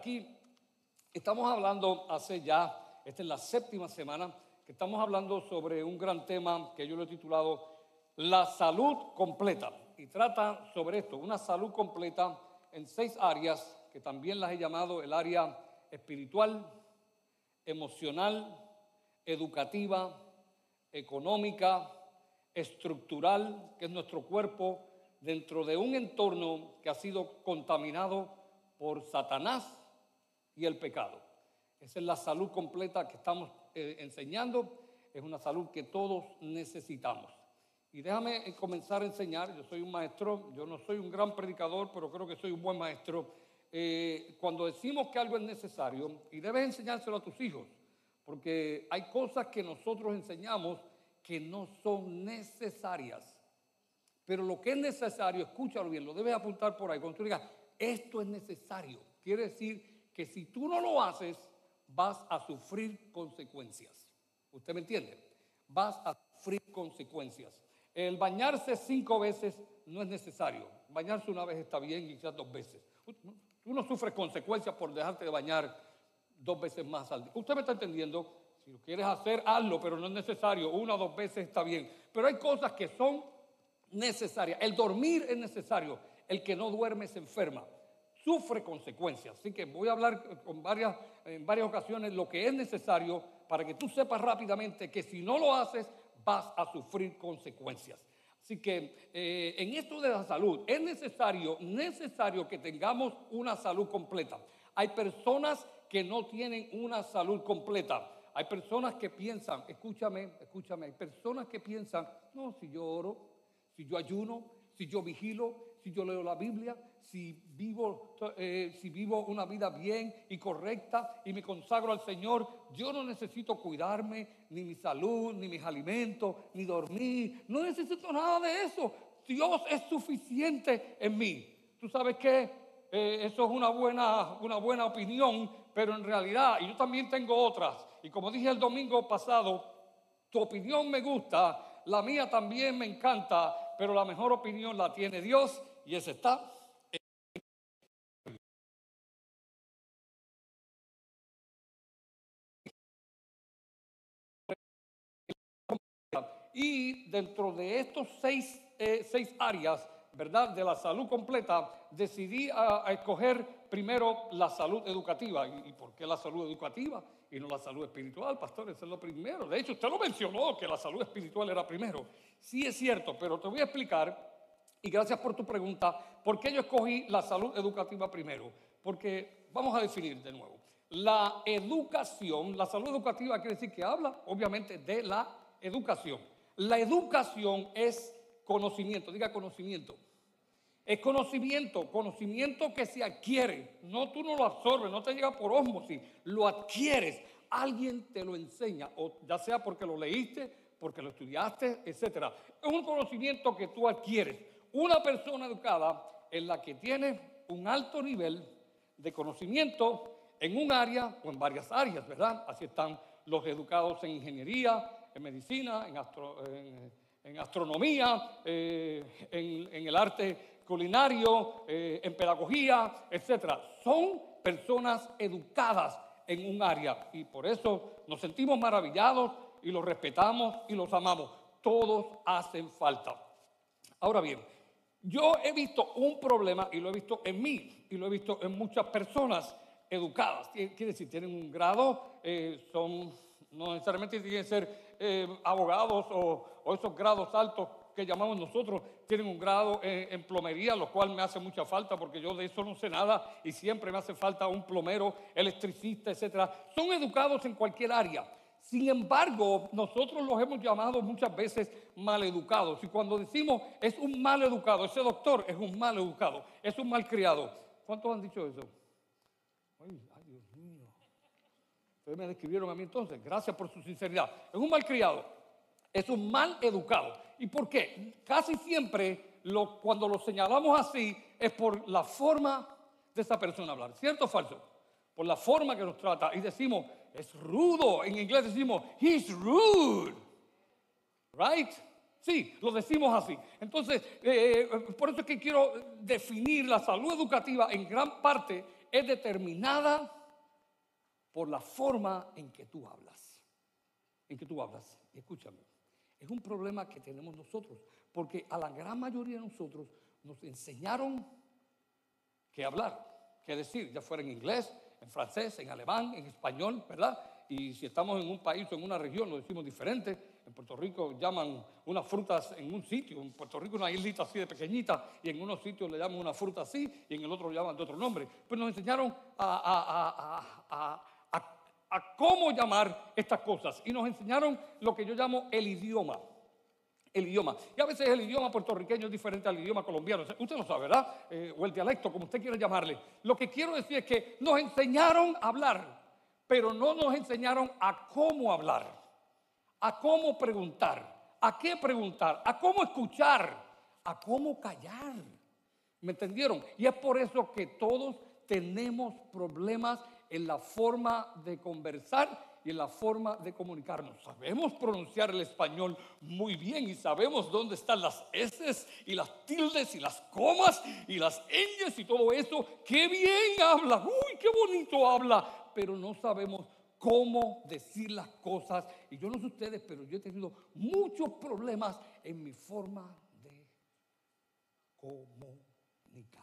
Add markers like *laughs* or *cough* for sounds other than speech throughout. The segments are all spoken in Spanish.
aquí estamos hablando hace ya, esta es la séptima semana, que estamos hablando sobre un gran tema que yo lo he titulado La salud completa. Y trata sobre esto, una salud completa en seis áreas, que también las he llamado el área espiritual, emocional, educativa, económica, estructural, que es nuestro cuerpo, dentro de un entorno que ha sido contaminado por Satanás y el pecado. Esa es la salud completa que estamos eh, enseñando. Es una salud que todos necesitamos. Y déjame eh, comenzar a enseñar. Yo soy un maestro, yo no soy un gran predicador, pero creo que soy un buen maestro. Eh, cuando decimos que algo es necesario, y debes enseñárselo a tus hijos, porque hay cosas que nosotros enseñamos que no son necesarias. Pero lo que es necesario, escúchalo bien, lo debes apuntar por ahí. Cuando tú digas, esto es necesario, quiere decir que si tú no lo haces, vas a sufrir consecuencias. ¿Usted me entiende? Vas a sufrir consecuencias. El bañarse cinco veces no es necesario. Bañarse una vez está bien y quizás dos veces. Tú no sufres consecuencias por dejarte de bañar dos veces más al día. ¿Usted me está entendiendo? Si lo quieres hacer, hazlo, pero no es necesario. Una o dos veces está bien. Pero hay cosas que son necesaria. El dormir es necesario. El que no duerme se enferma. Sufre consecuencias. Así que voy a hablar en varias ocasiones lo que es necesario para que tú sepas rápidamente que si no lo haces vas a sufrir consecuencias. Así que eh, en esto de la salud es necesario, necesario que tengamos una salud completa. Hay personas que no tienen una salud completa. Hay personas que piensan, escúchame, escúchame, hay personas que piensan, no, si yo oro, si yo ayuno, si yo vigilo, si yo leo la Biblia, si vivo, eh, si vivo una vida bien y correcta y me consagro al Señor, yo no necesito cuidarme, ni mi salud, ni mis alimentos, ni dormir, no necesito nada de eso. Dios es suficiente en mí. ¿Tú sabes qué? Eh, eso es una buena, una buena opinión, pero en realidad, y yo también tengo otras, y como dije el domingo pasado, tu opinión me gusta, la mía también me encanta, pero la mejor opinión la tiene Dios y ese está. Y dentro de estos seis, eh, seis áreas, ¿verdad? De la salud completa, decidí a, escoger primero la salud educativa. ¿Y, por qué la salud educativa y no la salud espiritual, pastor? Eso es lo primero. De hecho, usted lo mencionó, que la salud espiritual era primero. Sí es cierto, pero te voy a explicar, y gracias por tu pregunta, por qué yo escogí la salud educativa primero. Porque vamos a definir de nuevo. La educación, la salud educativa quiere decir que habla, obviamente, de la educación. La educación es conocimiento, diga conocimiento. Es conocimiento, conocimiento que se adquiere. No tú no lo absorbes, no te llega por osmosis, lo adquieres. Alguien te lo enseña, o ya sea porque lo leíste, porque lo estudiaste, etc. Es un conocimiento que tú adquieres. Una persona educada es la que tiene un alto nivel de conocimiento en un área o en varias áreas, ¿verdad? Así están los educados en ingeniería, en medicina, en, astronomía, eh, en, el arte culinario, eh, en pedagogía, etc. Son personas educadas en un área y por eso nos sentimos maravillados y los respetamos y los amamos. Todos hacen falta. Ahora bien, yo he visto un problema y lo he visto en mí y lo he visto en muchas personas educadas. Quiere decir, tienen un grado, eh, son, no necesariamente tienen que ser eh, abogados o, esos grados altos que llamamos nosotros, tienen un grado en, plomería, lo cual me hace mucha falta porque yo de eso no sé nada y siempre me hace falta un plomero, electricista, etc. Son educados en cualquier área. Sin embargo, nosotros los hemos llamado muchas veces maleducados. Y cuando decimos es un mal educado, ese doctor es un mal educado, es un mal criado. ¿Cuántos han dicho eso? Ay, ay, Dios mío. Ustedes me describieron a mí entonces. Gracias por su sinceridad. Es un mal criado, es un mal educado. ¿Y por qué? Casi siempre cuando lo señalamos así es por la forma de esa persona hablar. ¿Cierto o falso? Por la forma que nos trata. Y decimos, es rudo. En inglés decimos, he's rude. Right? Sí, lo decimos así. Entonces, eh, eh, por eso es que quiero definir la salud educativa en gran parte es determinada por la forma en que tú hablas. En que tú hablas. Escúchame. Es un problema que tenemos nosotros, porque a la gran mayoría de nosotros nos enseñaron que hablar, que decir, ya fuera en inglés, en francés, en alemán, en español, ¿verdad? Y si estamos en un país o en una región, lo decimos diferente. En Puerto Rico llaman unas frutas en un sitio, en Puerto Rico una islita así de pequeñita, y en unos sitios le llaman una fruta así, y en el otro lo llaman de otro nombre. Pues nos enseñaron a, a cómo llamar estas cosas, y nos enseñaron lo que yo llamo el idioma el idioma. Y a veces el idioma puertorriqueño es diferente al idioma colombiano. Usted lo sabe, ¿verdad? Eh, o el dialecto, como usted quiera llamarle. Lo que quiero decir es que nos enseñaron a hablar, pero no nos enseñaron a cómo hablar, a cómo preguntar, a qué preguntar, a cómo escuchar, a cómo callar. ¿Me entendieron? Y es por eso que todos tenemos problemas en la forma de conversar y en la forma de comunicarnos. Sabemos pronunciar el español muy bien y sabemos dónde están las S y las tildes y las comas y las ñes y todo eso. ¡Qué bien habla! ¡Uy, qué bonito habla! Pero no sabemos cómo decir las cosas. Y yo no sé ustedes, pero yo he tenido muchos problemas en mi forma de comunicar.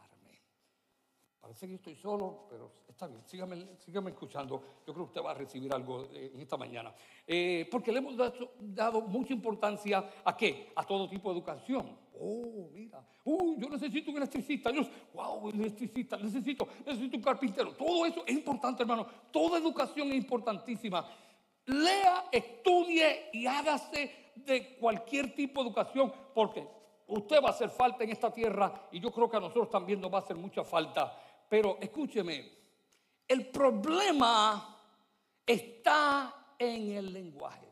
Parece que estoy solo, pero está bien, sígame, escuchando. Yo creo que usted va a recibir algo eh, esta mañana. Eh, porque le hemos dado, mucha importancia a qué? A todo tipo de educación. Oh, mira, uh, yo necesito un electricista. Yo, wow, electricista, necesito, necesito un carpintero. Todo eso es importante, hermano. Toda educación es importantísima. Lea, estudie y hágase de cualquier tipo de educación, porque usted va a hacer falta en esta tierra y yo creo que a nosotros también nos va a hacer mucha falta. Pero escúcheme, el problema está en el lenguaje.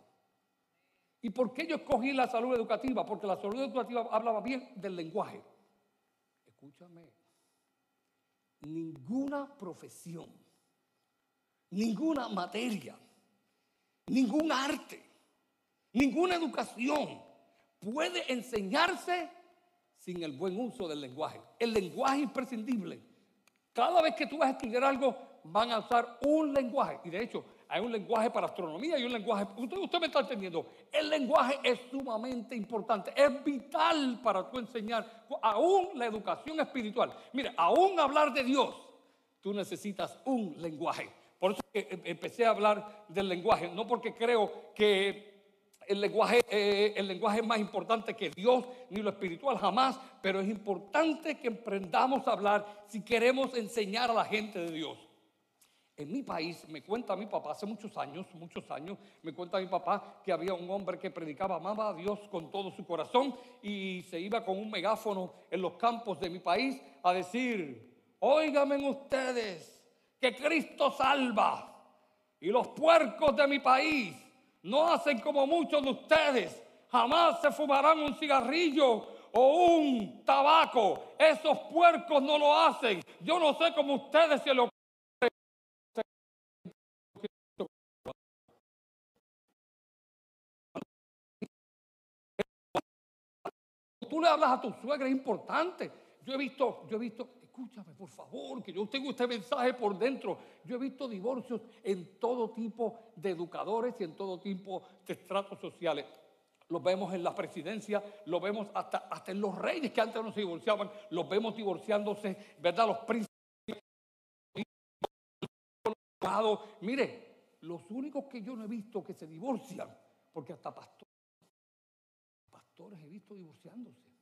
¿Y por qué yo escogí la salud educativa? Porque la salud educativa hablaba bien del lenguaje. Escúchame, ninguna profesión, ninguna materia, ningún arte, ninguna educación puede enseñarse sin el buen uso del lenguaje. El lenguaje es imprescindible cada vez que tú vas a estudiar algo, van a usar un lenguaje. Y de hecho, hay un lenguaje para astronomía y un lenguaje. Usted, me está entendiendo. El lenguaje es sumamente importante. Es vital para tú enseñar, aún la educación espiritual. Mire, aún hablar de Dios, tú necesitas un lenguaje. Por eso em, empecé a hablar del lenguaje. No porque creo que el lenguaje, eh, el lenguaje es más importante que Dios ni lo espiritual jamás, pero es importante que emprendamos a hablar si queremos enseñar a la gente de Dios. En mi país, me cuenta mi papá, hace muchos años, muchos años, me cuenta mi papá que había un hombre que predicaba, amaba a Dios con todo su corazón y se iba con un megáfono en los campos de mi país a decir, óigame ustedes, que Cristo salva y los puercos de mi país no hacen como muchos de ustedes. Jamás se fumarán un cigarrillo o un tabaco. Esos puercos no lo hacen. Yo no sé cómo ustedes se lo Tú le hablas a tu suegra, es importante. Yo he visto, yo he visto, escúchame por favor, que yo tengo este mensaje por dentro. Yo he visto divorcios en todo tipo de educadores y en todo tipo de estratos sociales. Los vemos en la presidencia, lo vemos hasta, hasta en los reyes que antes no se divorciaban, los vemos divorciándose, ¿verdad? Los príncipes. Mire, los únicos que yo no he visto que se divorcian, porque hasta pastores, pastores he visto divorciándose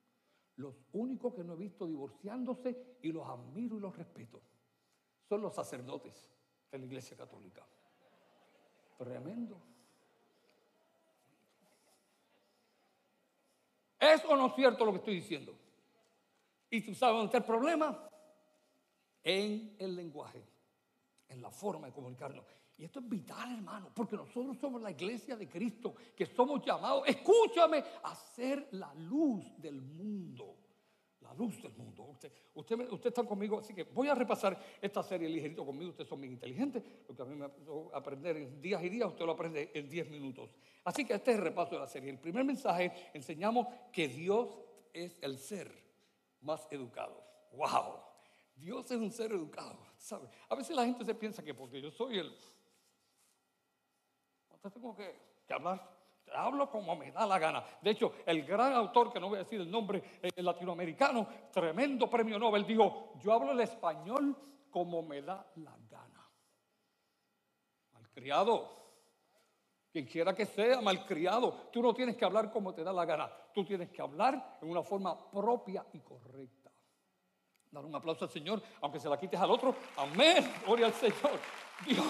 los únicos que no he visto divorciándose y los admiro y los respeto son los sacerdotes de la Iglesia Católica. Tremendo. ¿Es o no es cierto lo que estoy diciendo? ¿Y tú sabes dónde está el problema? En el lenguaje, en la forma de comunicarnos. Y esto es vital, hermano, porque nosotros somos la iglesia de Cristo, que somos llamados, escúchame, a ser la luz del mundo. La luz del mundo. Usted, usted, está conmigo, así que voy a repasar esta serie ligerito conmigo. Ustedes son bien inteligentes. Lo que a mí me a aprender en días y días, usted lo aprende en 10 minutos. Así que este es el repaso de la serie. El primer mensaje enseñamos que Dios es el ser más educado. ¡Wow! Dios es un ser educado. ¿sabe? A veces la gente se piensa que porque yo soy el... Tengo que, que hablar hablo como me da la gana. De hecho, el gran autor, que no voy a decir el nombre, el eh, latinoamericano, tremendo premio Nobel, dijo, yo hablo el español como me da la gana. Malcriado. Quien quiera que sea malcriado, tú no tienes que hablar como te da la gana. Tú tienes que hablar en una forma propia y correcta. Dar un aplauso al Señor, aunque se la quites al otro. Amén. Gloria al Señor. *laughs* Dios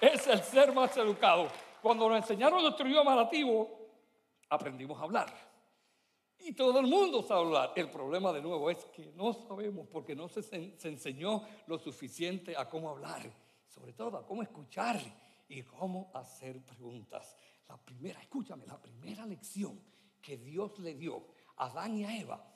es el ser más educado. Cuando nos enseñaron nuestro idioma nativo, aprendimos a hablar. Y todo el mundo sabe hablar. El problema de nuevo es que no sabemos porque no se, se enseñó lo suficiente a cómo hablar, sobre todo a cómo escuchar y cómo hacer preguntas. La primera, escúchame, la primera lección que Dios le dio a Adán y a Eva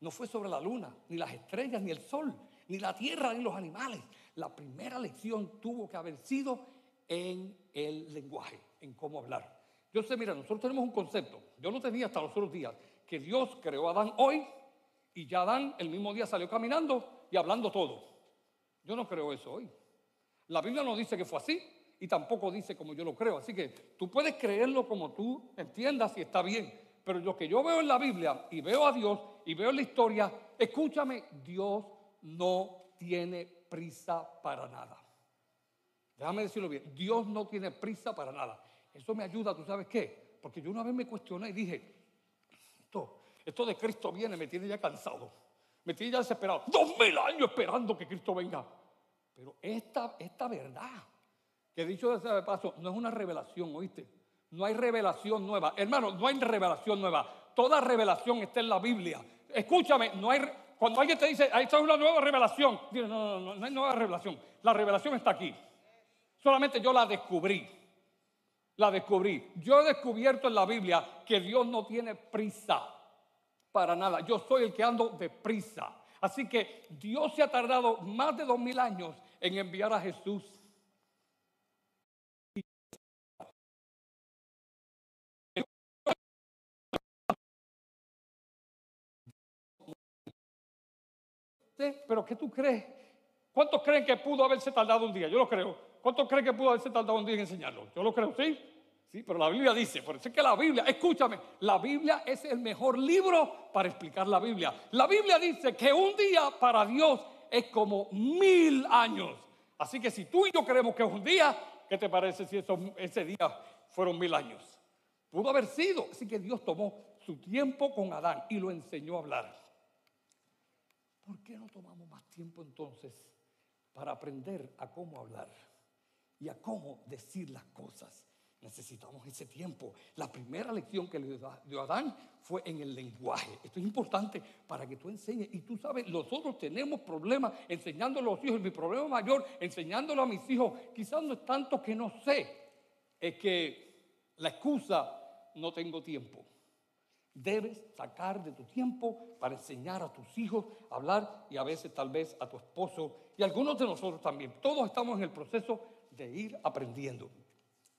no fue sobre la luna, ni las estrellas, ni el sol, ni la tierra, ni los animales. La primera lección tuvo que haber sido en el lenguaje en cómo hablar. Yo sé, mira, nosotros tenemos un concepto, yo no tenía hasta los otros días, que Dios creó a Adán hoy y ya Adán el mismo día salió caminando y hablando todo. Yo no creo eso hoy. La Biblia no dice que fue así y tampoco dice como yo lo creo. Así que tú puedes creerlo como tú entiendas y está bien. Pero lo que yo veo en la Biblia y veo a Dios y veo en la historia, escúchame, Dios no tiene prisa para nada. Déjame decirlo bien, Dios no tiene prisa para nada. Eso me ayuda, ¿tú sabes qué? Porque yo una vez me cuestioné y dije, esto, esto de Cristo viene, me tiene ya cansado, me tiene ya desesperado. Dos mil años esperando que Cristo venga. Pero esta, esta verdad, que dicho de paso, no es una revelación, ¿oíste? No hay revelación nueva. Hermano, no hay revelación nueva. Toda revelación está en la Biblia. Escúchame, no hay, cuando alguien te dice, ahí está una nueva revelación, no, no, no, no hay nueva revelación. La revelación está aquí. Solamente yo la descubrí la descubrí. Yo he descubierto en la Biblia que Dios no tiene prisa para nada. Yo soy el que ando de prisa. Así que Dios se ha tardado más de dos mil años en enviar a Jesús. Pero ¿qué tú crees? ¿Cuántos creen que pudo haberse tardado un día? Yo lo creo. ¿Cuántos creen que pudo haberse tardado un día en enseñarlo? Yo lo creo, ¿sí? Sí, pero la Biblia dice, por eso es que la Biblia, escúchame, la Biblia es el mejor libro para explicar la Biblia. La Biblia dice que un día para Dios es como mil años. Así que si tú y yo creemos que es un día, ¿qué te parece si ese día fueron mil años? Pudo haber sido. Así que Dios tomó su tiempo con Adán y lo enseñó a hablar. ¿Por qué no tomamos más tiempo entonces para aprender a cómo hablar? Y a cómo decir las cosas. Necesitamos ese tiempo. La primera lección que le dio Adán fue en el lenguaje. Esto es importante para que tú enseñes. Y tú sabes, nosotros tenemos problemas enseñándolo a los hijos. Mi problema mayor, enseñándolo a mis hijos, quizás no es tanto que no sé, es que la excusa no tengo tiempo. Debes sacar de tu tiempo para enseñar a tus hijos a hablar y a veces tal vez a tu esposo y a algunos de nosotros también. Todos estamos en el proceso de ir aprendiendo.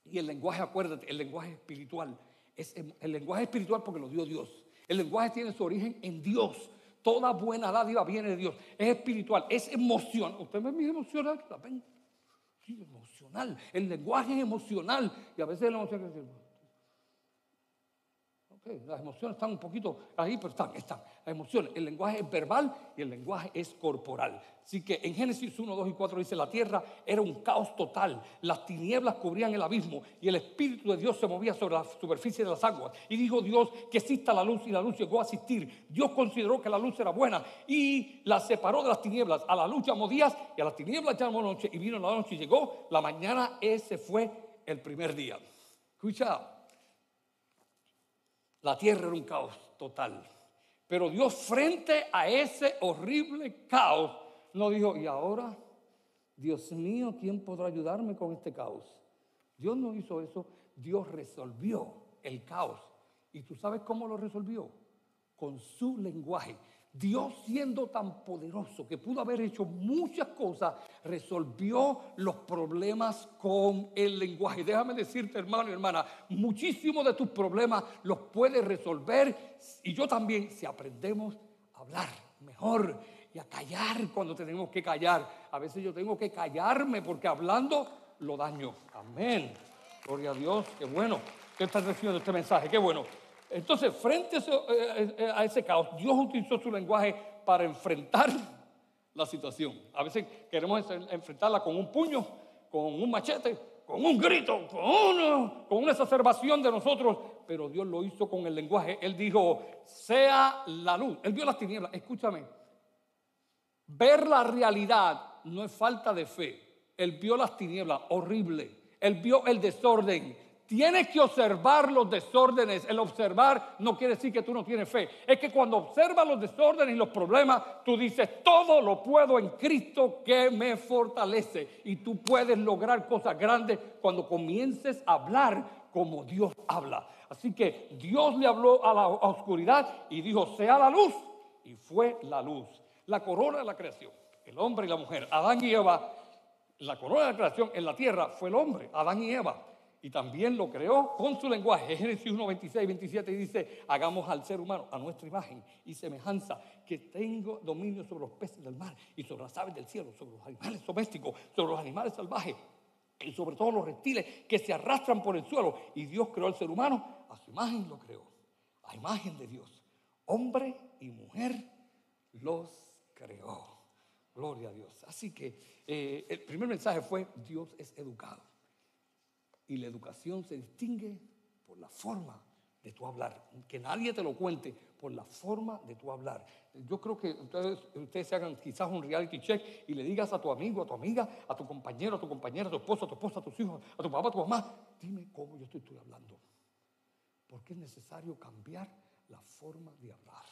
Y el lenguaje, acuérdate, el lenguaje espiritual, es el lenguaje espiritual porque lo dio Dios. El lenguaje tiene su origen en Dios. Toda buena dádiva viene de Dios. Es espiritual, es emoción. ¿Usted ve mis emociones? Sí, emocional. El lenguaje es emocional. Y a veces la emoción las emociones están un poquito ahí, pero están, están. Las emociones, el lenguaje es verbal y el lenguaje es corporal. Así que en Génesis 1, 2 y 4 dice, la tierra era un caos total, las tinieblas cubrían el abismo y el Espíritu de Dios se movía sobre la superficie de las aguas. Y dijo Dios que exista la luz y la luz llegó a existir. Dios consideró que la luz era buena y la separó de las tinieblas. A la luz llamó días y a las tinieblas llamó noche y vino la noche y llegó la mañana, ese fue el primer día. Escucha, la tierra era un caos total. Pero Dios frente a ese horrible caos no dijo, y ahora, Dios mío, ¿quién podrá ayudarme con este caos? Dios no hizo eso, Dios resolvió el caos. ¿Y tú sabes cómo lo resolvió? Con su lenguaje. Dios siendo tan poderoso que pudo haber hecho muchas cosas, resolvió los problemas con el lenguaje. Déjame decirte, hermano y hermana, muchísimos de tus problemas los puedes resolver y yo también si aprendemos a hablar mejor y a callar cuando tenemos que callar. A veces yo tengo que callarme porque hablando lo daño. Amén. Gloria a Dios. Qué bueno que estás recibiendo este mensaje. Qué bueno. Entonces, frente a ese, eh, eh, a ese caos, Dios utilizó su lenguaje para enfrentar la situación. A veces queremos enfrentarla con un puño, con un machete, con un grito, con una, con una exacerbación de nosotros, pero Dios lo hizo con el lenguaje. Él dijo, sea la luz. Él vio las tinieblas. Escúchame, ver la realidad no es falta de fe. Él vio las tinieblas, horrible. Él vio el desorden. Tienes que observar los desórdenes. El observar no quiere decir que tú no tienes fe. Es que cuando observas los desórdenes y los problemas, tú dices, todo lo puedo en Cristo que me fortalece. Y tú puedes lograr cosas grandes cuando comiences a hablar como Dios habla. Así que Dios le habló a la oscuridad y dijo, sea la luz. Y fue la luz. La corona de la creación, el hombre y la mujer, Adán y Eva, la corona de la creación en la tierra fue el hombre, Adán y Eva y también lo creó con su lenguaje. Génesis 1, 26, 27 dice, hagamos al ser humano a nuestra imagen y semejanza, que tengo dominio sobre los peces del mar y sobre las aves del cielo, sobre los animales domésticos, sobre los animales salvajes y sobre todos los reptiles que se arrastran por el suelo. Y Dios creó al ser humano, a su imagen lo creó, a imagen de Dios. Hombre y mujer los creó. Gloria a Dios. Así que eh, el primer mensaje fue, Dios es educado. Y la educación se distingue por la forma de tu hablar. Que nadie te lo cuente, por la forma de tu hablar. Yo creo que ustedes, se hagan quizás un reality check y le digas a tu amigo, a tu amiga, a tu compañero, a tu compañera, a tu esposo, a tu esposa, a tus hijos, a tu papá, a tu mamá, dime cómo yo estoy hablando. Porque es necesario cambiar la forma de hablar.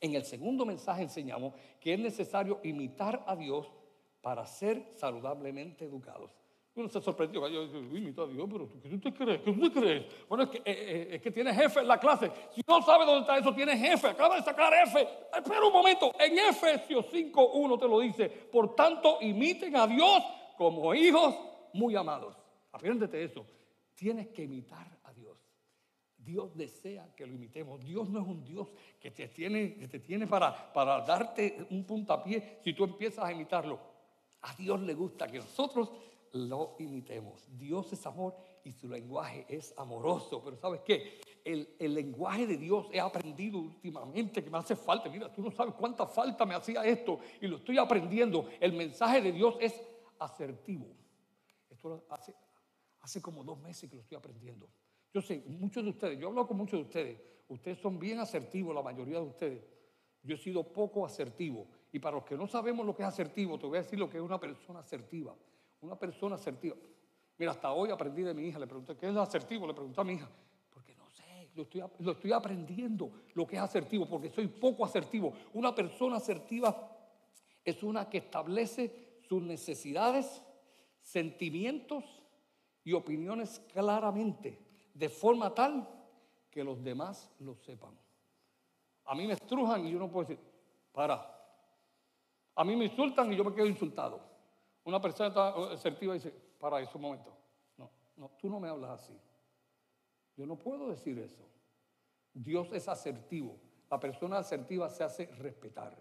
En el segundo mensaje enseñamos que es necesario imitar a Dios para ser saludablemente educados. Uno se sorprendió, yo imito a Dios, pero ¿qué tú te crees? ¿Qué tú te crees? Bueno, es que, eh, eh, es que tiene jefe en la clase. Si no sabe dónde está eso, tiene jefe. Acaba de sacar F. Espera un momento. En Efesios 5.1 te lo dice. Por tanto, imiten a Dios como hijos muy amados. Apréndete eso. Tienes que imitar a Dios. Dios desea que lo imitemos. Dios no es un Dios que te tiene, que te tiene para, para darte un puntapié si tú empiezas a imitarlo. A Dios le gusta que nosotros lo imitemos. Dios es amor y su lenguaje es amoroso. Pero ¿sabes qué? El, el, lenguaje de Dios he aprendido últimamente que me hace falta. Mira, tú no sabes cuánta falta me hacía esto y lo estoy aprendiendo. El mensaje de Dios es asertivo. Esto hace, hace como dos meses que lo estoy aprendiendo. Yo sé, muchos de ustedes, yo hablo con muchos de ustedes, ustedes son bien asertivos, la mayoría de ustedes. Yo he sido poco asertivo. Y para los que no sabemos lo que es asertivo, te voy a decir lo que es una persona asertiva. Una persona asertiva. Mira, hasta hoy aprendí de mi hija, le pregunté, ¿qué es asertivo? Le pregunté a mi hija, porque no sé, lo estoy, lo estoy aprendiendo lo que es asertivo, porque soy poco asertivo. Una persona asertiva es una que establece sus necesidades, sentimientos y opiniones claramente, de forma tal que los demás lo sepan. A mí me estrujan y yo no puedo decir, para. A mí me insultan y yo me quedo insultado. Una persona asertiva dice, para eso un momento. No, no, tú no me hablas así. Yo no puedo decir eso. Dios es asertivo. La persona asertiva se hace respetar.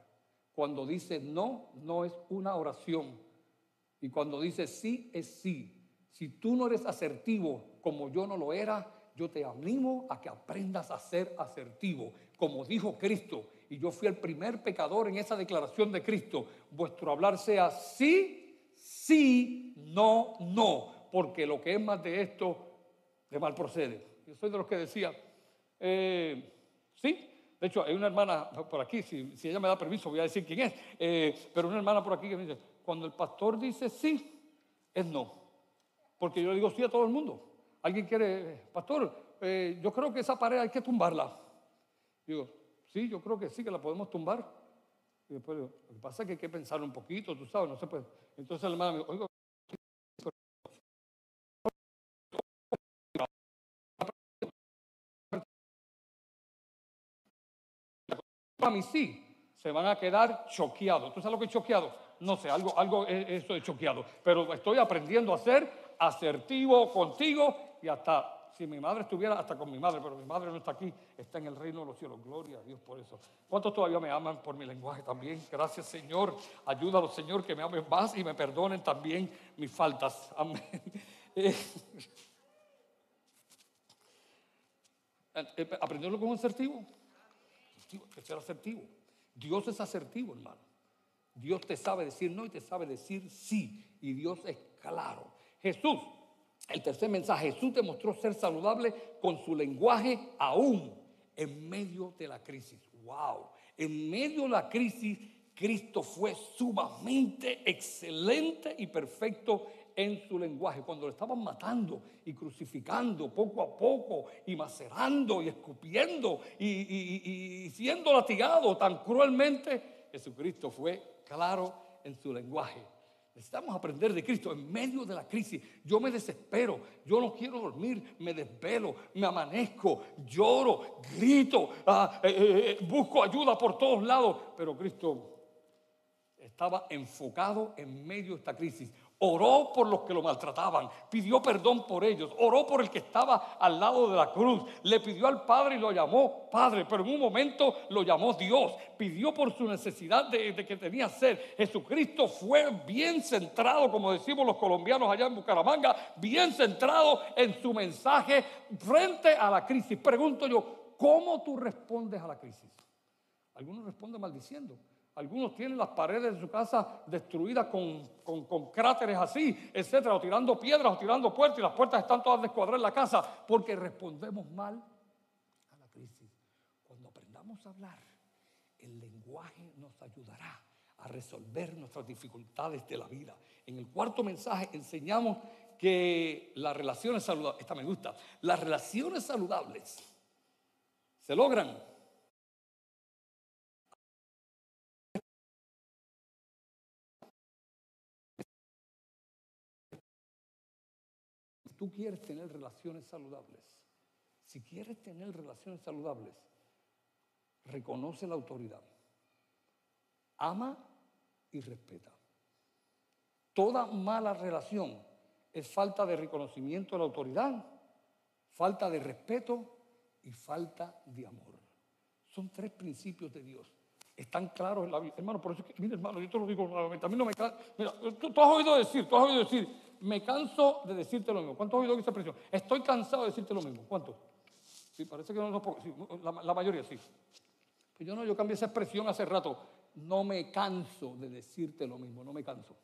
Cuando dice no, no es una oración. Y cuando dice sí, es sí. Si tú no eres asertivo como yo no lo era, yo te animo a que aprendas a ser asertivo. Como dijo Cristo, y yo fui el primer pecador en esa declaración de Cristo, vuestro hablar sea sí sí, no, no, porque lo que es más de esto, de mal procede. Yo soy de los que decía, eh, sí, de hecho hay una hermana por aquí, si, ella me da permiso voy a decir quién es, eh, pero una hermana por aquí que me dice, cuando el pastor dice sí, es no, porque yo le digo sí a todo el mundo. Alguien quiere, pastor, eh, yo creo que esa pared hay que tumbarla. Digo, sí, yo creo que sí, que la podemos tumbar. Y después lo que pasa es que hay que pensar un poquito, tú sabes, no se puede. Entonces el hermano me dijo, oiga, a mí sí, se van a quedar choqueados. ¿Tú sabes lo que es choqueado? No sé, algo, algo eso de choqueado. Pero estoy aprendiendo a ser asertivo contigo y hasta si mi madre estuviera hasta con mi madre, pero mi madre no está aquí, está en el reino de los cielos. Gloria a Dios por eso. ¿Cuántos todavía me aman por mi lenguaje también? Gracias, Señor. Ayúdalo, Señor, que me amen más y me perdonen también mis faltas. Amén. *laughs* Eh, eh, ¿Aprenderlo con asertivo? Que ser asertivo. Dios es asertivo, hermano. Dios te sabe decir no y te sabe decir sí. Y Dios es claro. Jesús, el tercer mensaje, Jesús demostró ser saludable con su lenguaje aún en medio de la crisis. ¡Wow! En medio de la crisis, Cristo fue sumamente excelente y perfecto en su lenguaje. Cuando lo estaban matando y crucificando poco a poco y macerando y escupiendo y, y siendo latigado tan cruelmente, Jesucristo fue claro en su lenguaje. Necesitamos aprender de Cristo en medio de la crisis. Yo me desespero, yo no quiero dormir, me desvelo, me amanezco, lloro, grito, ah, eh, eh, eh, busco ayuda por todos lados. Pero Cristo estaba enfocado en medio de esta crisis oró por los que lo maltrataban, pidió perdón por ellos, oró por el que estaba al lado de la cruz, le pidió al Padre y lo llamó Padre, pero en un momento lo llamó Dios, pidió por su necesidad de, que tenía ser. Jesucristo fue bien centrado, como decimos los colombianos allá en Bucaramanga, bien centrado en su mensaje frente a la crisis. Pregunto yo, ¿cómo tú respondes a la crisis? Algunos responden maldiciendo. Algunos tienen las paredes de su casa destruidas con, cráteres así, etcétera, o tirando piedras, o tirando puertas, y las puertas están todas descuadradas en la casa, porque respondemos mal a la crisis. Cuando aprendamos a hablar, el lenguaje nos ayudará a resolver nuestras dificultades de la vida. En el cuarto mensaje enseñamos que las relaciones saludables, esta me gusta, las relaciones saludables se logran tú quieres tener relaciones saludables, si quieres tener relaciones saludables, reconoce la autoridad, ama y respeta. Toda mala relación es falta de reconocimiento de la autoridad, falta de respeto y falta de amor. Son tres principios de Dios. Están claros en la Biblia. Hermano, por eso mira, hermano, yo te lo digo nuevamente. A mí no me Mira, tú, tú, has oído decir, tú has oído decir, me canso de decirte lo mismo. ¿Cuántos oído esa expresión? Estoy cansado de decirte lo mismo. ¿Cuántos? Sí, parece que no, no sí, la, la, mayoría sí. Pues yo no, yo cambié esa expresión hace rato. No me canso de decirte lo mismo, no me canso.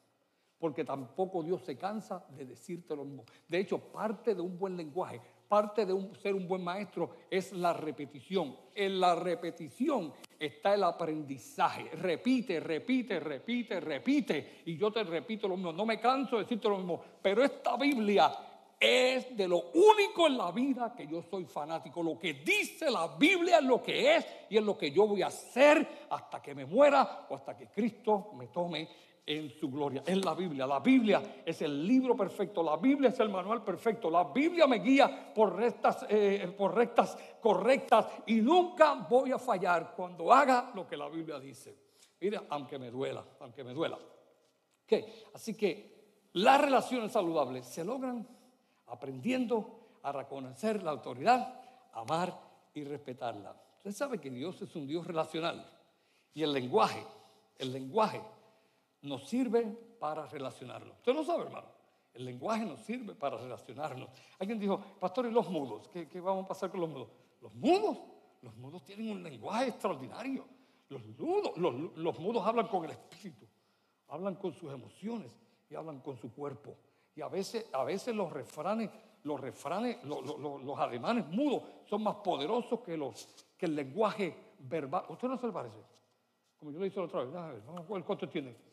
Porque tampoco Dios se cansa de decirte lo mismo. De hecho, parte de un buen lenguaje, parte de un, ser un buen maestro es la repetición. En la repetición está el aprendizaje. Repite, repite, repite, repite. Y yo te repito lo mismo. No me canso de decirte lo mismo. Pero esta Biblia es de lo único en la vida que yo soy fanático. Lo que dice la Biblia es lo que es y es lo que yo voy a hacer hasta que me muera o hasta que Cristo me tome en su gloria. Es la Biblia. La Biblia es el libro perfecto. La Biblia es el manual perfecto. La Biblia me guía por rectas, eh, por rectas correctas y nunca voy a fallar cuando haga lo que la Biblia dice. Mira, aunque me duela, aunque me duela. Así que las relaciones saludables se logran aprendiendo a reconocer la autoridad, amar y respetarla. Usted sabe que Dios es un Dios relacional y el lenguaje, el lenguaje nos sirve para relacionarnos. Usted lo sabe, hermano. El lenguaje nos sirve para relacionarnos. Alguien dijo, pastor, ¿y los mudos? ¿Qué, vamos a pasar con los mudos? Los mudos, los mudos tienen un lenguaje extraordinario. Los, mudos, los, mudos hablan con el espíritu, hablan con sus emociones y hablan con su cuerpo. Y a veces, a veces los refranes, los refranes, los, ademanes mudos son más poderosos que, el lenguaje verbal. ¿Usted no se le parece? Como yo le hice la otra vez. a cuánto tiene.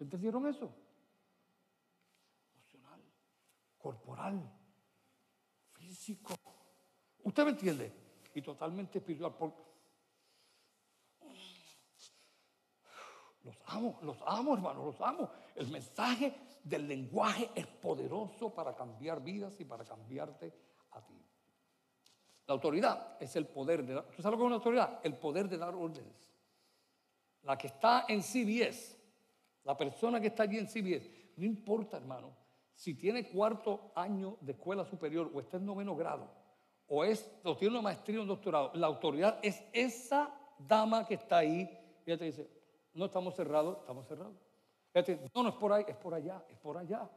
¿Entendieron eso? Emocional, corporal, físico. ¿Usted me entiende? Y totalmente espiritual. Los amo, los amo, hermano, los amo. El mensaje del lenguaje es poderoso para cambiar vidas y para cambiarte a ti. La autoridad es el poder de dar. ¿Tú sabes lo que es una autoridad? El poder de dar órdenes. La que está en CBS La persona que está allí en CBS, no importa, hermano, si tiene cuarto año de escuela superior o está en noveno grado, o, es, o tiene una maestría o un doctorado, la autoridad es esa dama que está ahí. Y ella te dice, no estamos cerrados, estamos cerrados. Ella te dice, no, no es por ahí, es por allá, es por allá.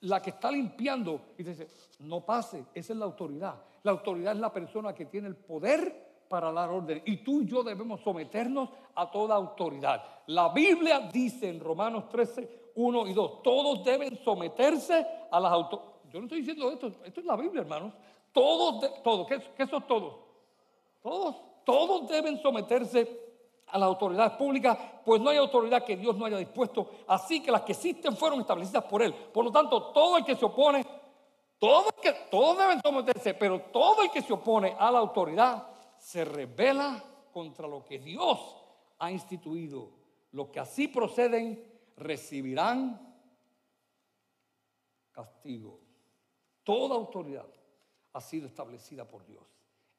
La que está limpiando y te dice, no pase, esa es la autoridad. La autoridad es la persona que tiene el poder para dar orden. Y tú y yo debemos someternos a toda autoridad. La Biblia dice en Romanos 13, 1 y 2, todos deben someterse a las autoridades. Yo no estoy diciendo esto, esto es la Biblia, hermanos. Todos, todos, ¿qué, ¿qué son todos? Todos, todos deben someterse a las autoridades públicas, pues no hay autoridad que Dios no haya dispuesto. Así que las que existen fueron establecidas por Él. Por lo tanto, todo el que se opone, todo que, todos deben someterse, pero todo el que se opone a la autoridad se revela contra lo que Dios ha instituido. Los que así proceden recibirán castigo. Toda autoridad ha sido establecida por Dios.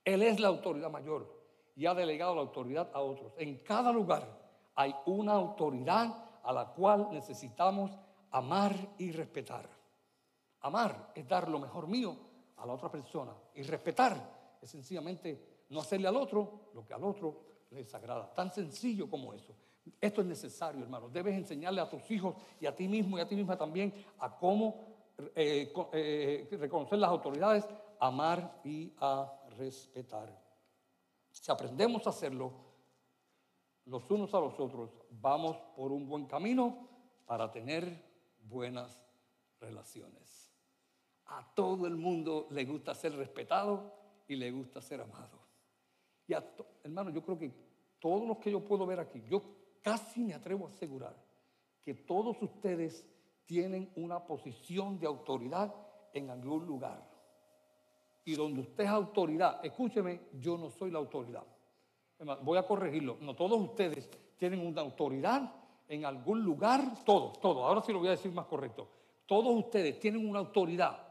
Él es la autoridad mayor y ha delegado la autoridad a otros. En cada lugar hay una autoridad a la cual necesitamos amar y respetar. Amar es dar lo mejor mío a la otra persona y respetar es sencillamente no hacerle al otro lo que al otro le desagrada. Tan sencillo como eso. Esto es necesario, hermano. Debes enseñarle a tus hijos y a ti mismo y a ti misma también a cómo eh, eh, reconocer las autoridades, amar y a respetar. Si aprendemos a hacerlo los unos a los otros, vamos por un buen camino para tener buenas relaciones. A todo el mundo le gusta ser respetado y le gusta ser amado. Y hermano, yo creo que todos los que yo puedo ver aquí, yo casi me atrevo a asegurar que todos ustedes tienen una posición de autoridad en algún lugar. Y donde usted es autoridad, escúcheme, yo no soy la autoridad. Voy a corregirlo. No todos ustedes tienen una autoridad en algún lugar, todos, todos. Ahora sí lo voy a decir más correcto. Todos ustedes tienen una autoridad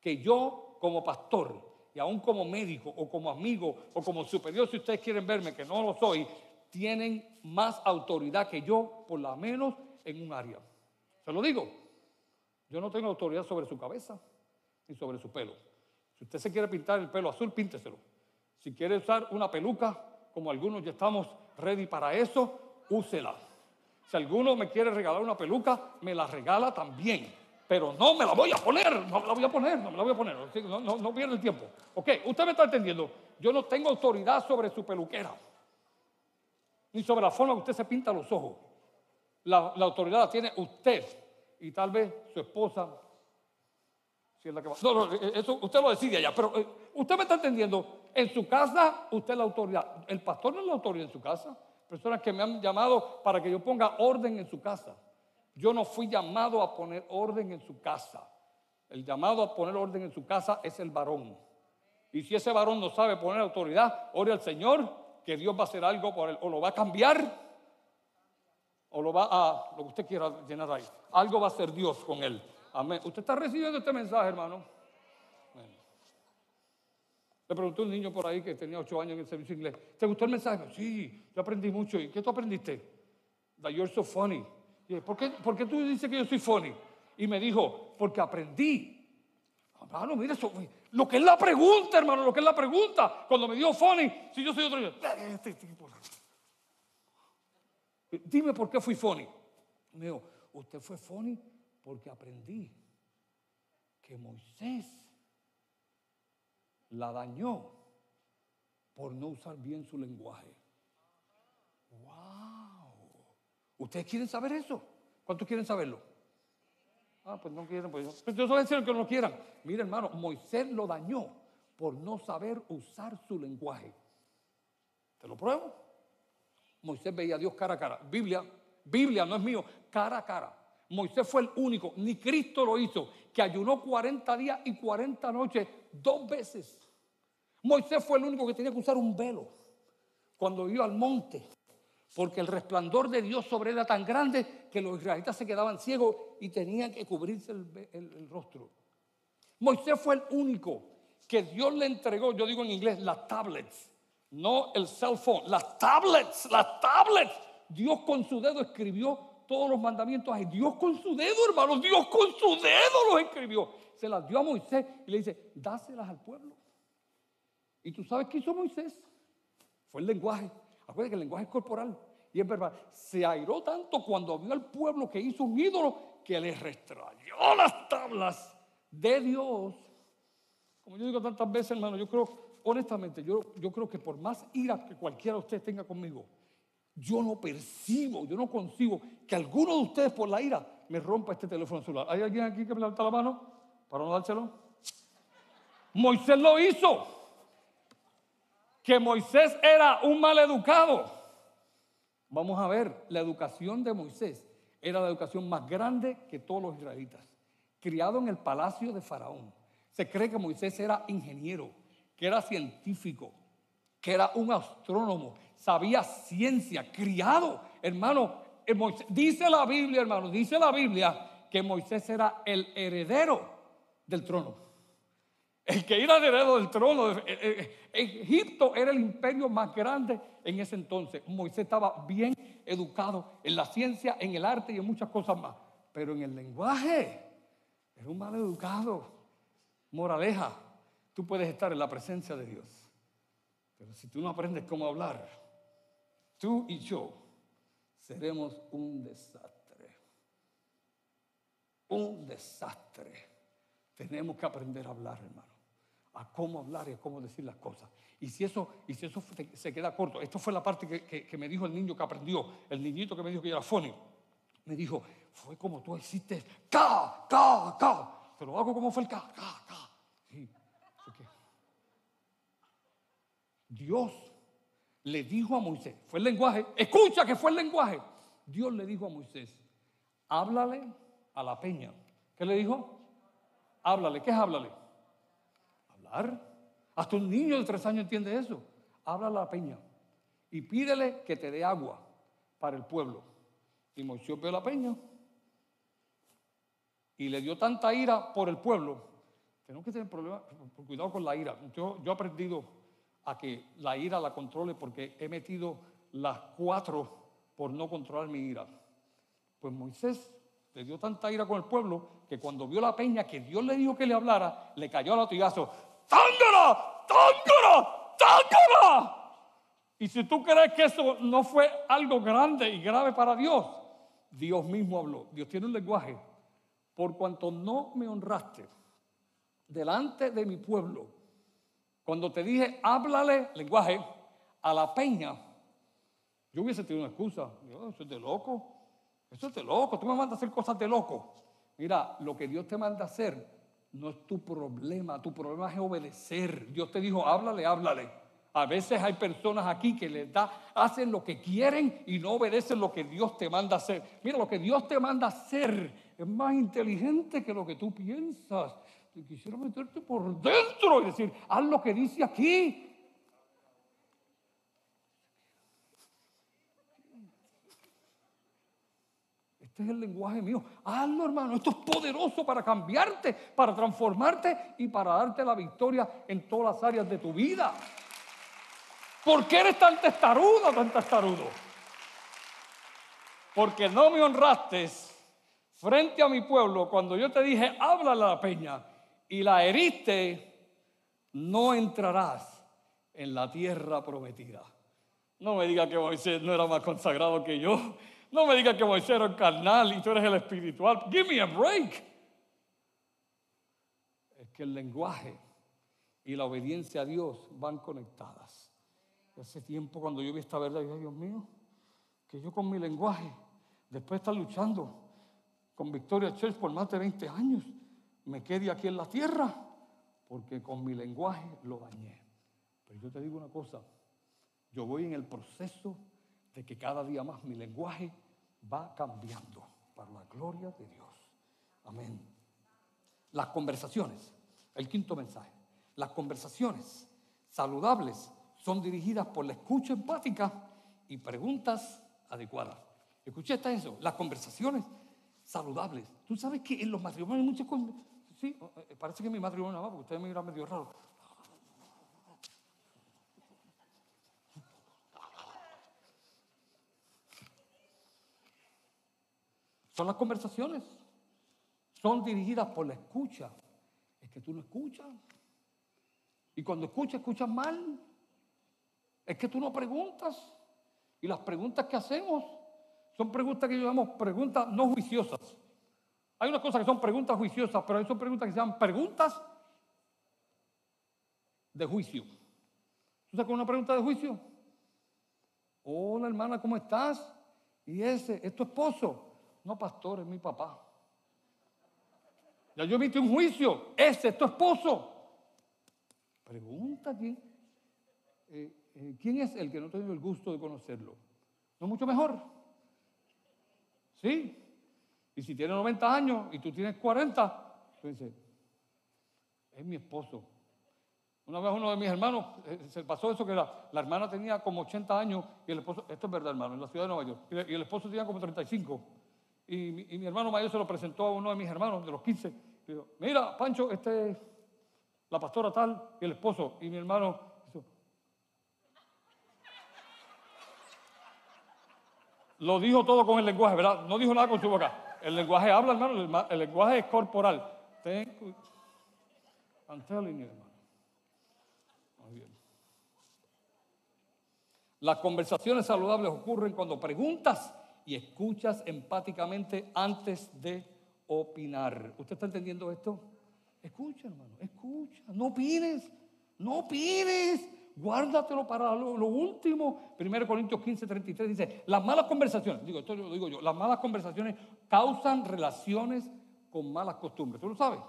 que yo como pastor y aún como médico o como amigo o como superior, si ustedes quieren verme, que no lo soy, tienen más autoridad que yo, por lo menos en un área. Se lo digo, yo no tengo autoridad sobre su cabeza ni sobre su pelo. Si usted se quiere pintar el pelo azul, pínteselo. Si quiere usar una peluca, como algunos ya estamos ready para eso, úsela. Si alguno me quiere regalar una peluca, me la regala también pero no me la voy a poner, no me la voy a poner, no me la voy a poner, no, no, no pierde el tiempo. Ok, usted me está entendiendo, yo no tengo autoridad sobre su peluquera, ni sobre la forma que usted se pinta los ojos. La, autoridad la tiene usted y tal vez su esposa. No, no, eh, eso usted lo decide allá, pero eh, usted me está entendiendo, en su casa usted es la autoridad. El pastor no es la autoridad en su casa. Personas que me han llamado para que yo ponga orden en su casa. Yo no fui llamado a poner orden en su casa. El llamado a poner orden en su casa es el varón. Y si ese varón no sabe poner autoridad, ore al Señor que Dios va a hacer algo por él. O lo va a cambiar, o lo va a, lo que usted quiera llenar ahí. Algo va a hacer Dios con él. Amén. ¿Usted está recibiendo este mensaje, hermano? Le preguntó un niño por ahí que tenía ocho años en el servicio inglés. ¿Te gustó el mensaje? Sí, yo aprendí mucho. ¿Y qué tú aprendiste? That you're so funny. ¿Por qué, ¿por qué tú dices que yo soy funny? Y me dijo, porque aprendí. Hermano, mire eso, lo que es la pregunta, hermano, lo que es la pregunta. Cuando me dio funny, si yo soy otro, yo, este Dime por qué fui funny. Me dijo, usted fue funny porque aprendí que Moisés la dañó por no usar bien su lenguaje. ¿Ustedes quieren saber eso? ¿Cuántos quieren saberlo? Ah, pues no quieren, pues, yo el que no quieran. Mira, hermano, Moisés lo dañó por no saber usar su lenguaje. ¿Te lo pruebo? Moisés veía a Dios cara a cara. Biblia, Biblia no es mío, cara a cara. Moisés fue el único, ni Cristo lo hizo, que ayunó 40 días y 40 noches dos veces. Moisés fue el único que tenía que usar un velo cuando iba al monte porque el resplandor de Dios sobre él era tan grande que los israelitas se quedaban ciegos y tenían que cubrirse el, rostro. Moisés fue el único que Dios le entregó, yo digo en inglés, las tablets, no el cell phone, las tablets, las tablets. Dios con su dedo escribió todos los mandamientos. Dios con su dedo, hermano, Dios con su dedo los escribió. Se las dio a Moisés y le dice, dáselas al pueblo. ¿Y tú sabes qué hizo Moisés? Fue el lenguaje. Acuérdate que el lenguaje es corporal. Y es verdad, se airó tanto cuando vio al pueblo que hizo un ídolo que le restrayó las tablas de Dios. Como yo digo tantas veces, hermano, yo creo, honestamente, yo, yo creo que por más ira que cualquiera de ustedes tenga conmigo, yo no percibo, yo no consigo que alguno de ustedes por la ira me rompa este teléfono celular. ¿Hay alguien aquí que me levanta la mano para no dárselo? Moisés lo hizo. Que Moisés era un mal educado. Vamos a ver, la educación de Moisés era la educación más grande que todos los israelitas. Criado en el palacio de Faraón. Se cree que Moisés era ingeniero, que era científico, que era un astrónomo, sabía ciencia, criado, hermano. Eh, dice la Biblia, hermano, dice la Biblia que Moisés era el heredero del trono. El que era heredero del trono. Eh, eh, Egipto era el imperio más grande en ese entonces. Moisés estaba bien educado en la ciencia, en el arte y en muchas cosas más. Pero en el lenguaje era un mal educado. Moraleja, tú puedes estar en la presencia de Dios. Pero si tú no aprendes cómo hablar, tú y yo seremos un desastre. Un desastre. Tenemos que aprender a hablar, hermano. A cómo hablar y a cómo decir las cosas. Y si eso, y si eso se queda corto, esto fue la parte que, me dijo el niño que aprendió, el niñito que me dijo que era fónico. Me dijo, fue como tú hiciste, ca, ca, ca. Te lo hago como fue el ca, ca, ca. Dios le dijo a Moisés, fue el lenguaje, escucha que fue el lenguaje. Dios le dijo a Moisés, háblale a la peña. ¿Qué le dijo? Háblale, ¿qué es háblale? Hablar. Hasta un niño de tres años entiende eso. Háblale a la peña y pídele que te dé agua para el pueblo. Y Moisés vio la peña y le dio tanta ira por el pueblo. Tenemos que tener problemas, cuidado con la ira. Yo, yo he aprendido a que la ira la controle porque he metido las cuatro por no controlar mi ira. Pues Moisés le dio tanta ira con el pueblo que cuando vio la peña que Dios le dijo que le hablara, le cayó al latigazo. ¡Tángara! ¡Tángara! ¡Tángara! Y si tú crees que eso no fue algo grande y grave para Dios, Dios mismo habló. Dios tiene un lenguaje. Por cuanto no me honraste delante de mi pueblo, cuando te dije, háblale, lenguaje, a la peña, yo hubiese tenido una excusa. eso es de loco. Eso es de loco. Tú me mandas a hacer cosas de loco. Mira, lo que Dios te manda hacer no es tu problema. Tu problema es obedecer. Dios te dijo, háblale, háblale. A veces hay personas aquí que les da, hacen lo que quieren y no obedecen lo que Dios te manda hacer. Mira, lo que Dios te manda hacer es más inteligente que lo que tú piensas quisiera meterte por dentro y decir, haz lo que dice aquí. Este es el lenguaje mío. Hazlo, hermano. Esto es poderoso para cambiarte, para transformarte y para darte la victoria en todas las áreas de tu vida. ¿Por qué eres tan testarudo, tan testarudo? Porque no me honraste frente a mi pueblo cuando yo te dije, habla a la peña y la heriste, no entrarás en la tierra prometida. No me diga que Moisés no era más consagrado que yo. No me diga que Moisés era el carnal y tú eres el espiritual. Give me a break. Es que el lenguaje y la obediencia a Dios van conectadas. Hace tiempo cuando yo vi esta verdad, yo, Dios mío, que yo con mi lenguaje, después de estar luchando con Victoria Church por más de 20 años, me quede aquí en la tierra porque con mi lenguaje lo dañé. Pero yo te digo una cosa, yo voy en el proceso de que cada día más mi lenguaje va cambiando para la gloria de Dios. Amén. Las conversaciones, el quinto mensaje, las conversaciones saludables son dirigidas por la escucha empática y preguntas adecuadas. ¿Escuchaste eso? Las conversaciones saludables. Tú sabes que en los matrimonios muchas cosas Sí, eh, parece que mi matrimonio va, porque ustedes me miran medio raro. Son las conversaciones. Son dirigidas por la escucha. Es que tú no escuchas. Y cuando escuchas, escuchas mal. Es que tú no preguntas. Y las preguntas que hacemos son preguntas que llamamos preguntas no juiciosas. Hay unas cosas que son preguntas juiciosas, pero hay son preguntas que se llaman preguntas de juicio. ¿Tú sabes una pregunta de juicio? Hola hermana, ¿cómo estás? ¿Y ese es tu esposo? No, pastor, es mi papá. Ya yo emití un juicio. Ese es tu esposo. Pregunta quién. Eh, eh, ¿Quién es el que no tengo el gusto de conocerlo? ¿No mucho mejor? ¿Sí? Y si tiene 90 años y tú tienes 40, tú dices, es mi esposo. Una vez uno de mis hermanos, eh, se pasó eso que la, la, hermana tenía como 80 años y el esposo, esto es verdad hermano, en la ciudad de Nueva York, y, el esposo tenía como 35. Y mi, hermano mayor se lo presentó a uno de mis hermanos de los 15. Y dijo, mira, Pancho, este es la pastora tal y el esposo. Y mi hermano lo dijo todo con el lenguaje, ¿verdad? No dijo nada con su boca. El lenguaje habla, hermano, el, lenguaje es corporal. I'm telling you, hermano. Las conversaciones saludables ocurren cuando preguntas y escuchas empáticamente antes de opinar. ¿Usted está entendiendo esto? Escucha, hermano, escucha. No opines, no opines. Guárdatelo para lo, último. 1 Corintios 15, 33 dice, las malas conversaciones, digo, esto lo digo yo, las malas conversaciones causan relaciones con malas costumbres. ¿Tú lo sabes?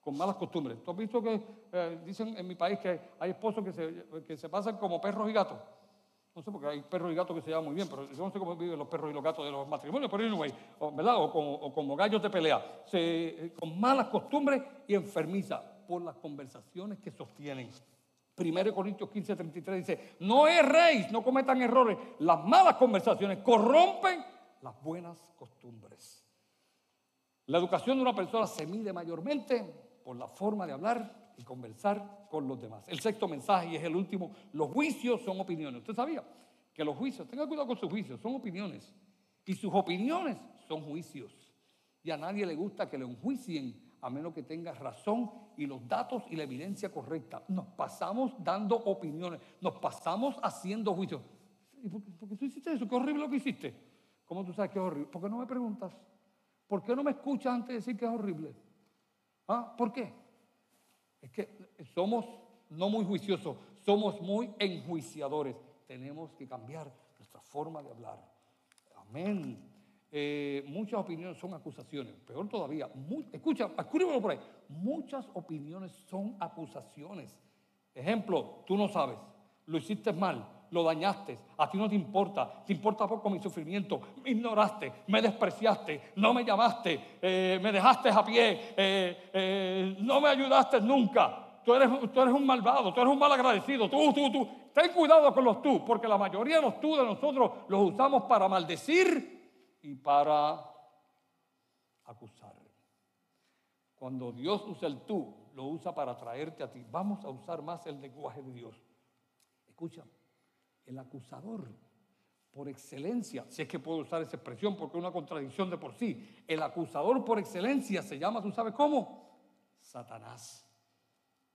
Con malas costumbres. ¿Tú has visto que eh, dicen en mi país que hay esposos que se, que se pasan como perros y gatos? No sé, porque hay perros y gatos que se llaman muy bien, pero yo no sé cómo viven los perros y los gatos de los matrimonios, pero anyway, o, ¿verdad? O como, como, gallos de pelea, se, con malas costumbres y enfermiza por las conversaciones que sostienen. 1 Corintios 15, 33 dice, no erréis, no cometan errores, las malas conversaciones corrompen las buenas costumbres. La educación de una persona se mide mayormente por la forma de hablar conversar con los demás. El sexto mensaje y es el último, los juicios son opiniones. ¿Usted sabía que los juicios, tenga cuidado con sus juicios, son opiniones? Y sus opiniones son juicios. Y a nadie le gusta que le enjuicien a menos que tenga razón y los datos y la evidencia correcta. Nos pasamos dando opiniones, nos pasamos haciendo juicios. ¿Y por, qué tú hiciste eso? Qué horrible lo que hiciste. ¿Cómo tú sabes que es horrible? ¿Por qué no me preguntas? ¿Por qué no me escuchas antes de decir que es horrible? ¿Ah? ¿Por qué? Es que somos no muy juiciosos, somos muy enjuiciadores. Tenemos que cambiar nuestra forma de hablar. Amén. Eh, muchas opiniones son acusaciones. Peor todavía, escucha, escúchame por ahí. Muchas opiniones son acusaciones. Ejemplo, tú no sabes, lo hiciste mal, lo dañaste, a ti no te importa, te importa poco mi sufrimiento, me ignoraste, me despreciaste, no me llamaste, eh, me dejaste a pie, eh, eh, no me ayudaste nunca. Tú eres, tú eres un malvado, tú eres un mal agradecido, tú, tú, tú. Ten cuidado con los tú, porque la mayoría de los tú de nosotros los usamos para maldecir y para acusar. Cuando Dios usa el tú, lo usa para traerte a ti. Vamos a usar más el lenguaje de Dios. Escucha, el acusador por excelencia, si es que puedo usar esa expresión porque es una contradicción de por sí, el acusador por excelencia se llama, ¿tú sabes cómo? Satanás.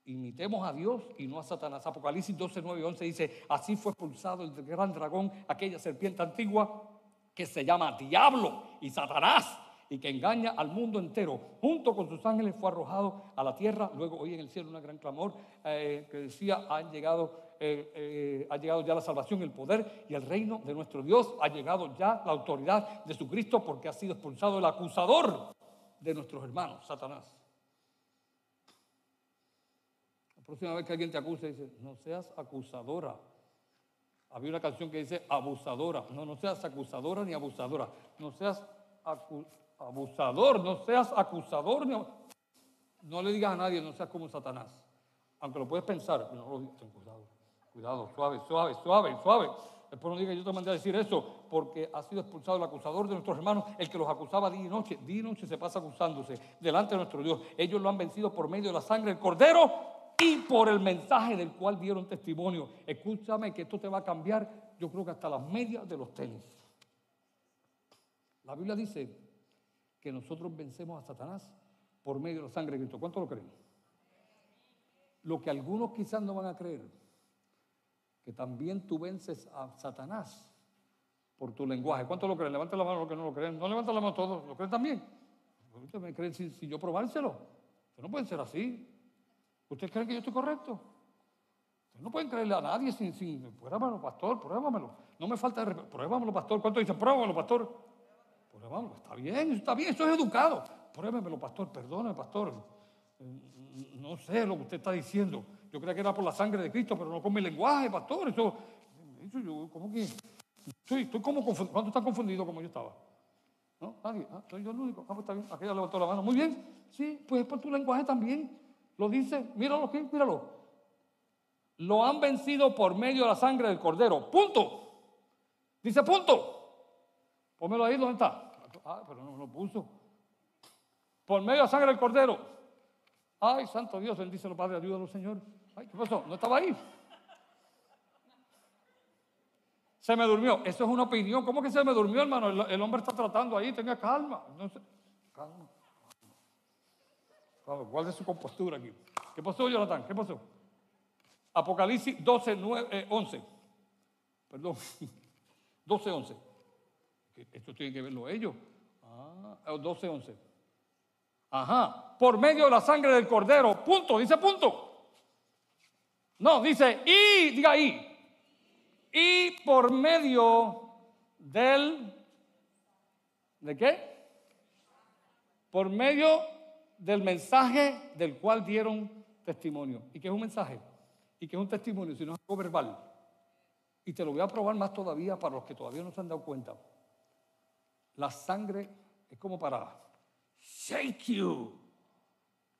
Imitemos a Dios y no a Satanás. Apocalipsis 12, 9 y 11 dice, así fue expulsado el gran dragón, aquella serpiente antigua que se llama Diablo y Satanás y que engaña al mundo entero. Junto con sus ángeles fue arrojado a la tierra. Luego oí en el cielo una gran clamor eh, que decía, han llegado eh, eh, ha llegado ya la salvación, el poder y el reino de nuestro Dios. Ha llegado ya la autoridad de su Cristo porque ha sido expulsado el acusador de nuestros hermanos, Satanás. La próxima vez que alguien te acuse, dice, no seas acusadora. Había una canción que dice abusadora. No, no seas acusadora ni abusadora. No seas abusador, no seas acusador ni No le digas a nadie, no seas como Satanás. Aunque lo puedes pensar, no lo digas, Cuidado, suave, suave, suave, suave. Después no diga yo te mandé a decir eso porque ha sido expulsado el acusador de nuestros hermanos, el que los acusaba día y noche. Día y noche se pasa acusándose delante de nuestro Dios. Ellos lo han vencido por medio de la sangre del cordero y por el mensaje del cual dieron testimonio. Escúchame que esto te va a cambiar, yo creo que hasta las medias de los tenis. La Biblia dice que nosotros vencemos a Satanás por medio de la sangre de Cristo. ¿Cuánto lo creen? Lo que algunos quizás no van a creer, que también tú vences a Satanás por tu lenguaje. ¿Cuánto lo creen? Levanten la mano los que no lo creen. No levanten la mano todos, ¿lo creen también? Ustedes me creen sin, yo probárselo. Ustedes no pueden ser así. ¿Ustedes creen que yo estoy correcto? Ustedes no pueden creerle a nadie sin, sin pruébamelo, pastor, pruébamelo. No me falta pruébamelo, pastor. ¿Cuánto dicen? Pruébamelo, pastor. Pruébamelo, está bien, está bien, eso es educado. Pruébamelo, pastor, perdóneme, pastor. No sé lo que usted está diciendo. Yo creía que era por la sangre de Cristo, pero no con mi lenguaje, pastor. Eso, eso ¿cómo que? Estoy, estoy como confundido. ¿Cuánto está confundido como yo estaba? ¿No? Nadie. ¿Ah? Soy yo el único. Ah, pues está bien. Aquella levantó la mano. Muy bien. Sí, pues es por tu lenguaje también. Lo dice. Míralo aquí, míralo. Lo han vencido por medio de la sangre del cordero. Punto. Dice punto. Pónmelo ahí, ¿dónde está? Ah, pero no lo puso. Por medio de la sangre del cordero. Ay, santo Dios, bendice los padres, ayúdalo, Señor. ¿Qué pasó? ¿No estaba ahí? Se me durmió. Eso es una opinión. ¿Cómo que se me durmió, hermano? El, hombre está tratando ahí. Tenga calma. No calma. Vamos, guarde su compostura aquí. ¿Qué pasó, Jonathan? ¿Qué pasó? Apocalipsis 12, 9, 11. Perdón. *laughs* 12, 11. Esto tiene que verlo ellos. Ah, 12, 11. Ajá. Por medio de la sangre del cordero. Punto. Dice punto. No, dice y. Diga ahí y por medio del, ¿de qué? Por medio del mensaje del cual dieron testimonio. ¿Y qué es un mensaje? ¿Y qué es un testimonio? Si no es algo verbal. Y te lo voy a probar más todavía para los que todavía no se han dado cuenta. La sangre es como para shake you.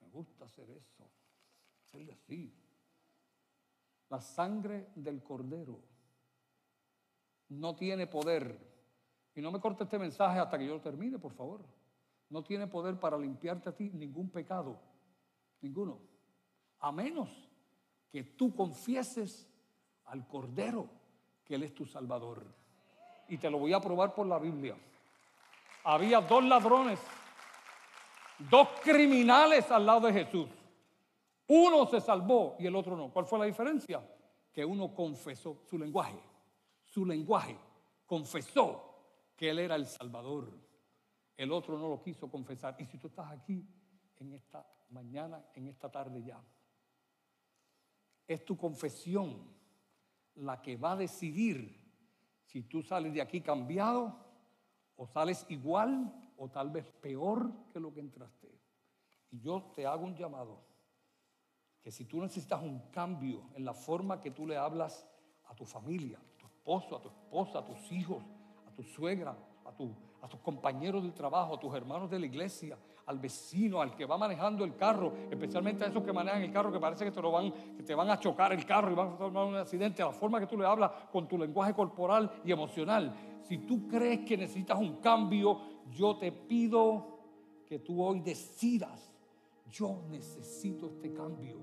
Me gusta hacer eso. Hacerle así. La sangre del cordero no tiene poder. Y no me corte este mensaje hasta que yo termine, por favor. No tiene poder para limpiarte a ti ningún pecado. Ninguno. A menos que tú confieses al Cordero que Él es tu Salvador. Y te lo voy a probar por la Biblia. Había dos ladrones, dos criminales al lado de Jesús. Uno se salvó y el otro no. ¿Cuál fue la diferencia? Que uno confesó su lenguaje su lenguaje, confesó que Él era el Salvador. El otro no lo quiso confesar. Y si tú estás aquí en esta mañana, en esta tarde ya, es tu confesión la que va a decidir si tú sales de aquí cambiado o sales igual o tal vez peor que lo que entraste. Y yo te hago un llamado, que si tú necesitas un cambio en la forma que tú le hablas a tu familia, esposo, a tu esposa, a tus hijos, a tu suegra, a, tu, a tus compañeros del trabajo, a tus hermanos de la iglesia, al vecino, al que va manejando el carro, especialmente a esos que manejan el carro que parece que te, lo van, que te van a chocar el carro y van a tomar un accidente, a la forma que tú le hablas con tu lenguaje corporal y emocional. Si tú crees que necesitas un cambio, yo te pido que tú hoy decidas, yo necesito este cambio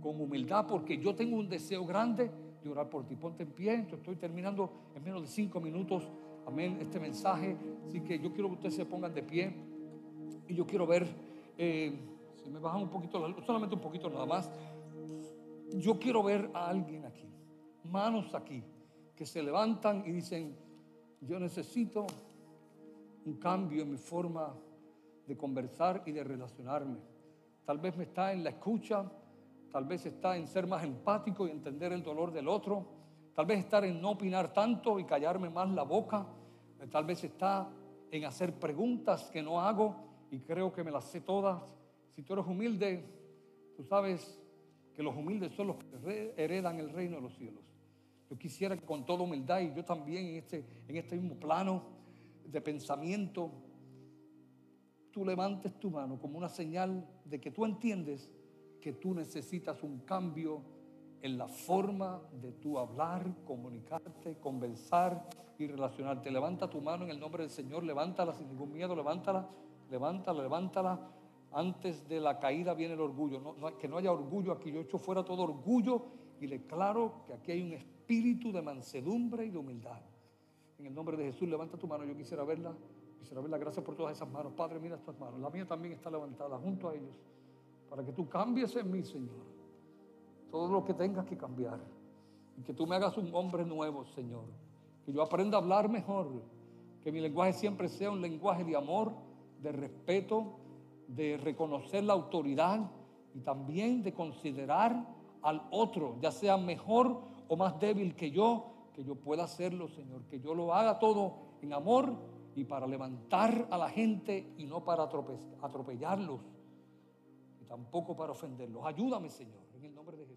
con humildad porque yo tengo un deseo grande orar por ti. Ponte en pie, yo estoy terminando en menos de cinco minutos, amén, este mensaje. Así que yo quiero que ustedes se pongan de pie y yo quiero ver, eh, me bajan un poquito la luz, solamente un poquito nada más. Yo quiero ver a alguien aquí, manos aquí, que se levantan y dicen, yo necesito un cambio en mi forma de conversar y de relacionarme. Tal vez me está en la escucha, tal vez está en ser más empático y entender el dolor del otro, tal vez estar en no opinar tanto y callarme más la boca, tal vez está en hacer preguntas que no hago y creo que me las sé todas. Si tú eres humilde, tú sabes que los humildes son los que heredan el reino de los cielos. Yo quisiera que con toda humildad y yo también en este, en este mismo plano de pensamiento, tú levantes tu mano como una señal de que tú entiendes que tú necesitas un cambio en la forma de tu hablar, comunicarte, conversar y relacionarte. Levanta tu mano en el nombre del Señor, levántala sin ningún miedo, levántala, levántala, levántala. Antes de la caída viene el orgullo. que no haya orgullo aquí. Yo echo fuera todo orgullo y declaro que aquí hay un espíritu de mansedumbre y de humildad. En el nombre de Jesús, levanta tu mano. Yo quisiera verla. La gracias por todas esas manos. Padre, mira estas manos. La mía también está levantada junto a ellos. Para que tú cambies en mí, Señor. Todo lo que tengas que cambiar. Y que tú me hagas un hombre nuevo, Señor. Que yo aprenda a hablar mejor. Que mi lenguaje siempre sea un lenguaje de amor, de respeto, de reconocer la autoridad y también de considerar al otro, ya sea mejor o más débil que yo, que yo pueda hacerlo, Señor. Que yo lo haga todo en amor y para levantar a la gente y no para atropellarlos y tampoco para ofenderlos. Ayúdame, Señor, en el nombre de Jesús.